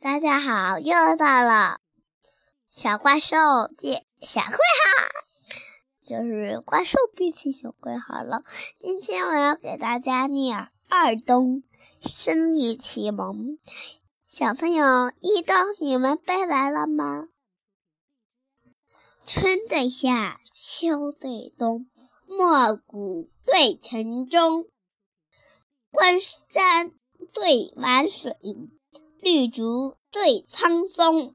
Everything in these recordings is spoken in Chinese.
大家好，又到了小怪兽见小怪哈，就是怪兽变成小怪好了。今天我要给大家念《二冬生理启蒙》。小朋友，一冬你们背完了吗？春对夏，秋对冬，暮鼓对晨钟，关山对晚水，绿竹对苍松，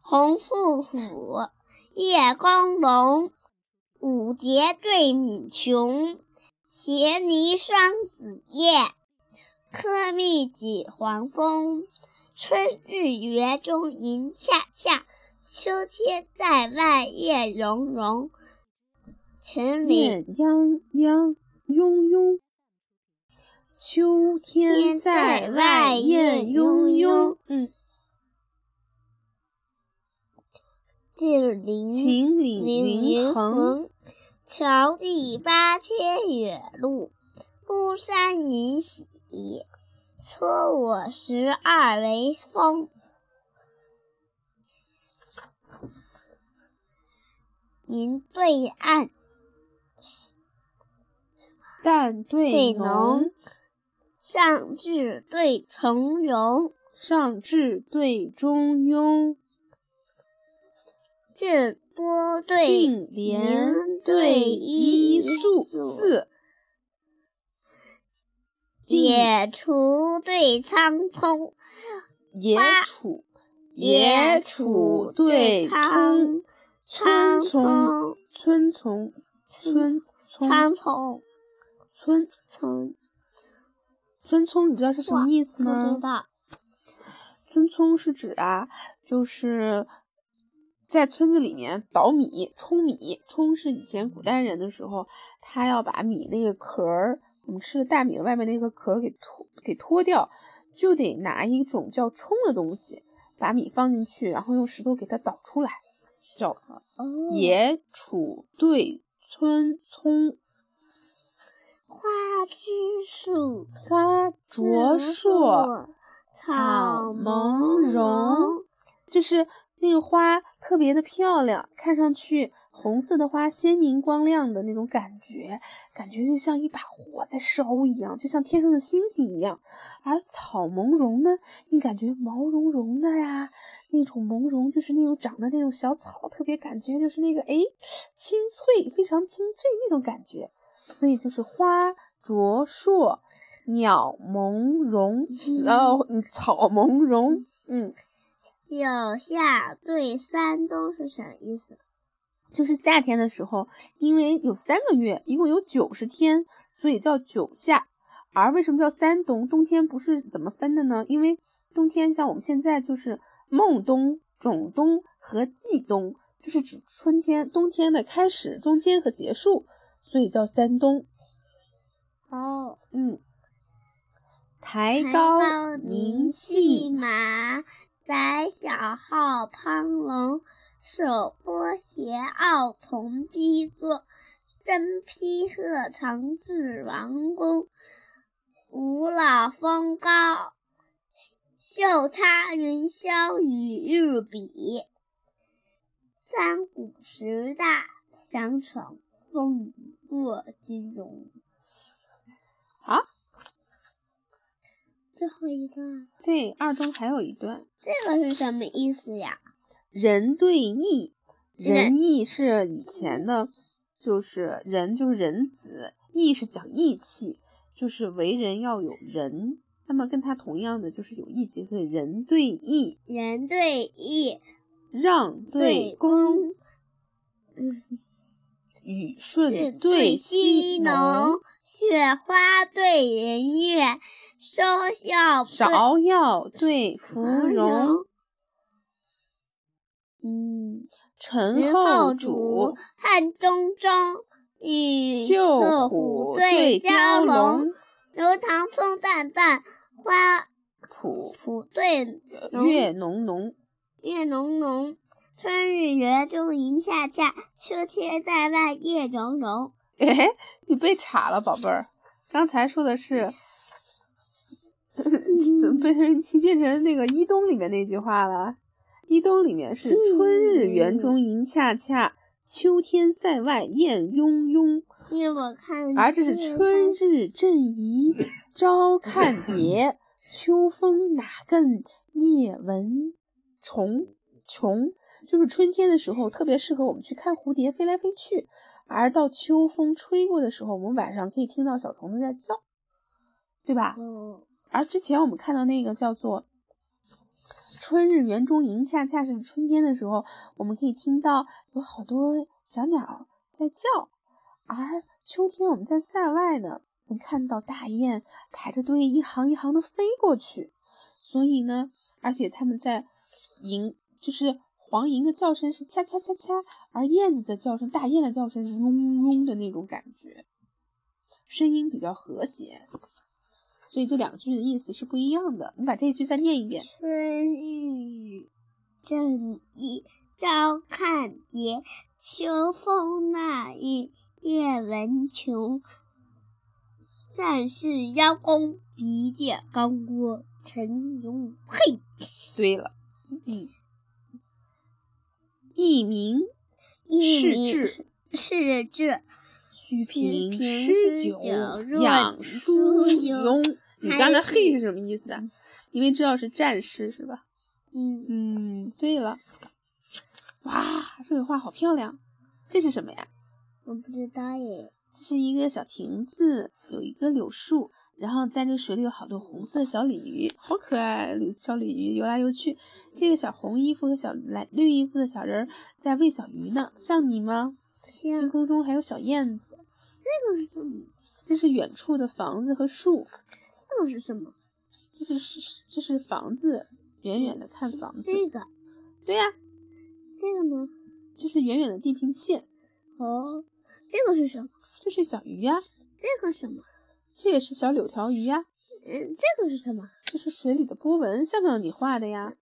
红腹虎，夜光龙，五节对敏琼，斜泥双子叶，柯蜜几黄蜂，春日园中银恰恰。秋天在外叶融融，晨里艳泱泱拥拥。秋天在外艳拥拥。嗯，近邻秦岭云横，迢递八千远路，孤山凝喜，撮我十二为峰。云对暗，淡对浓，上智对从容，上智对中庸，震波对净莲对依素四，解除对苍葱，野楚野楚对葱。苍葱，村从，村苍葱，村葱，村葱，你知道是什么意思吗？不知道。村葱是指啊，就是在村子里面捣米、舂米。舂是以前古代人的时候，他要把米那个壳儿，我们吃的大米的外面那个壳儿给脱给脱掉，就得拿一种叫冲的东西，把米放进去，然后用石头给它捣出来。叫野杵对村葱，花枝树，花灼烁，草蒙茸。就是那个花特别的漂亮，看上去红色的花鲜明光亮的那种感觉，感觉就像一把火在烧一样，就像天上的星星一样。而草朦胧呢，你感觉毛茸茸的呀，那种朦胧就是那种长的那种小草，特别感觉就是那个哎，清脆，非常清脆那种感觉。所以就是花灼烁，鸟朦胧，然后草朦胧，嗯。九夏对三冬是什么意思？就是夏天的时候，因为有三个月，一共有九十天，所以叫九夏。而为什么叫三冬？冬天不是怎么分的呢？因为冬天像我们现在就是孟冬、种冬和季冬，就是指春天、冬天的开始、中间和结束，所以叫三东。哦，嗯，抬高明细马。载小号攀龙，手拨斜傲从逼坐，身披鹤长至王宫。五老峰高，袖插云霄与日比。三古十大，想闯风雨过金融。好。最后一段，对，二中还有一段，这个是什么意思呀？仁对义，仁义是以前的，就是仁就是仁慈，义是讲义气，就是为人要有仁。那么跟他同样的就是有义气，所以仁对义，仁对义，让对恭，雨顺对西农，雪花对银月。芍药芍药对芙蓉，嗯，陈后主汉中中，与绣虎对蛟龙，流塘风淡淡，花圃圃对月浓浓，月浓浓，春日园中银恰恰，秋天在外叶融融。哎，你被查了，宝贝儿，刚才说的是。怎么变成变成那个《一东》里面那句话了？《一东》里面是“春日园中迎恰恰，秋天塞外燕雍雍”。因为我看，而这是“春日正宜朝看蝶，秋风哪更夜闻虫”。穷就是春天的时候特别适合我们去看蝴蝶飞来飞去，而到秋风吹过的时候，我们晚上可以听到小虫子在叫，对吧？嗯。而之前我们看到那个叫做“春日园中吟”，恰恰是春天的时候，我们可以听到有好多小鸟在叫；而秋天我们在塞外呢，能看到大雁排着队，一行一行的飞过去。所以呢，而且他们在迎，就是黄莺的叫声是恰恰恰恰，而燕子的叫声，大雁的叫声是嗡嗡的那种感觉，声音比较和谐。所以这两句的意思是不一样的。你把这一句再念一遍：春雨正一朝看蝶，秋风那日夜闻虫。战士邀功，比剑刚过陈永嘿。对了，嗯，一名是志，是志。须凭诗酒养疏慵。你刚才嘿是什么意思啊？因为知道是战士是吧？嗯嗯，对了。哇，这个画好漂亮。这是什么呀？我不知道耶。这是一个小亭子，有一个柳树，然后在这个水里有好多红色小鲤鱼，好可爱！小鲤鱼游来游去。这个小红衣服和小蓝绿衣服的小人在喂小鱼呢，像你吗？天空中还有小燕子。这个是什么？这是远处的房子和树。这个是什么？这个是这是房子，远远的看房子。这个，对呀。这个呢？这是远远的地平线。哦，这个是什么？这是小鱼呀。这个什么？这也是小柳条鱼呀。嗯，这个是什么？这是水里的波纹，像不像你画的呀？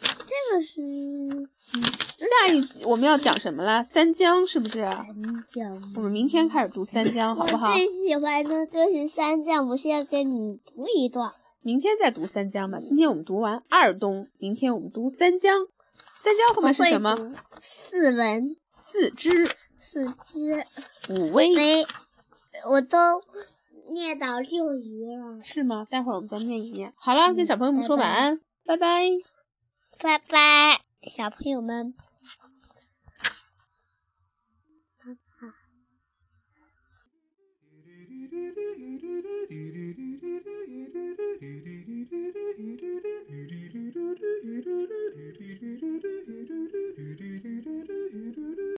这个是，嗯，下一集我们要讲什么了？三江是不是？三江。我们明天开始读三江，好不好？我最喜欢的就是三江，我现在跟你读一段。明天再读三江吧。今天我们读完二东，明天我们读三江。三江后面是什么？四文、四肢、四只、五威。我都念到六鱼了。是吗？待会儿我们再念一念。好了，跟小朋友们说晚安，拜拜。拜拜，小朋友们。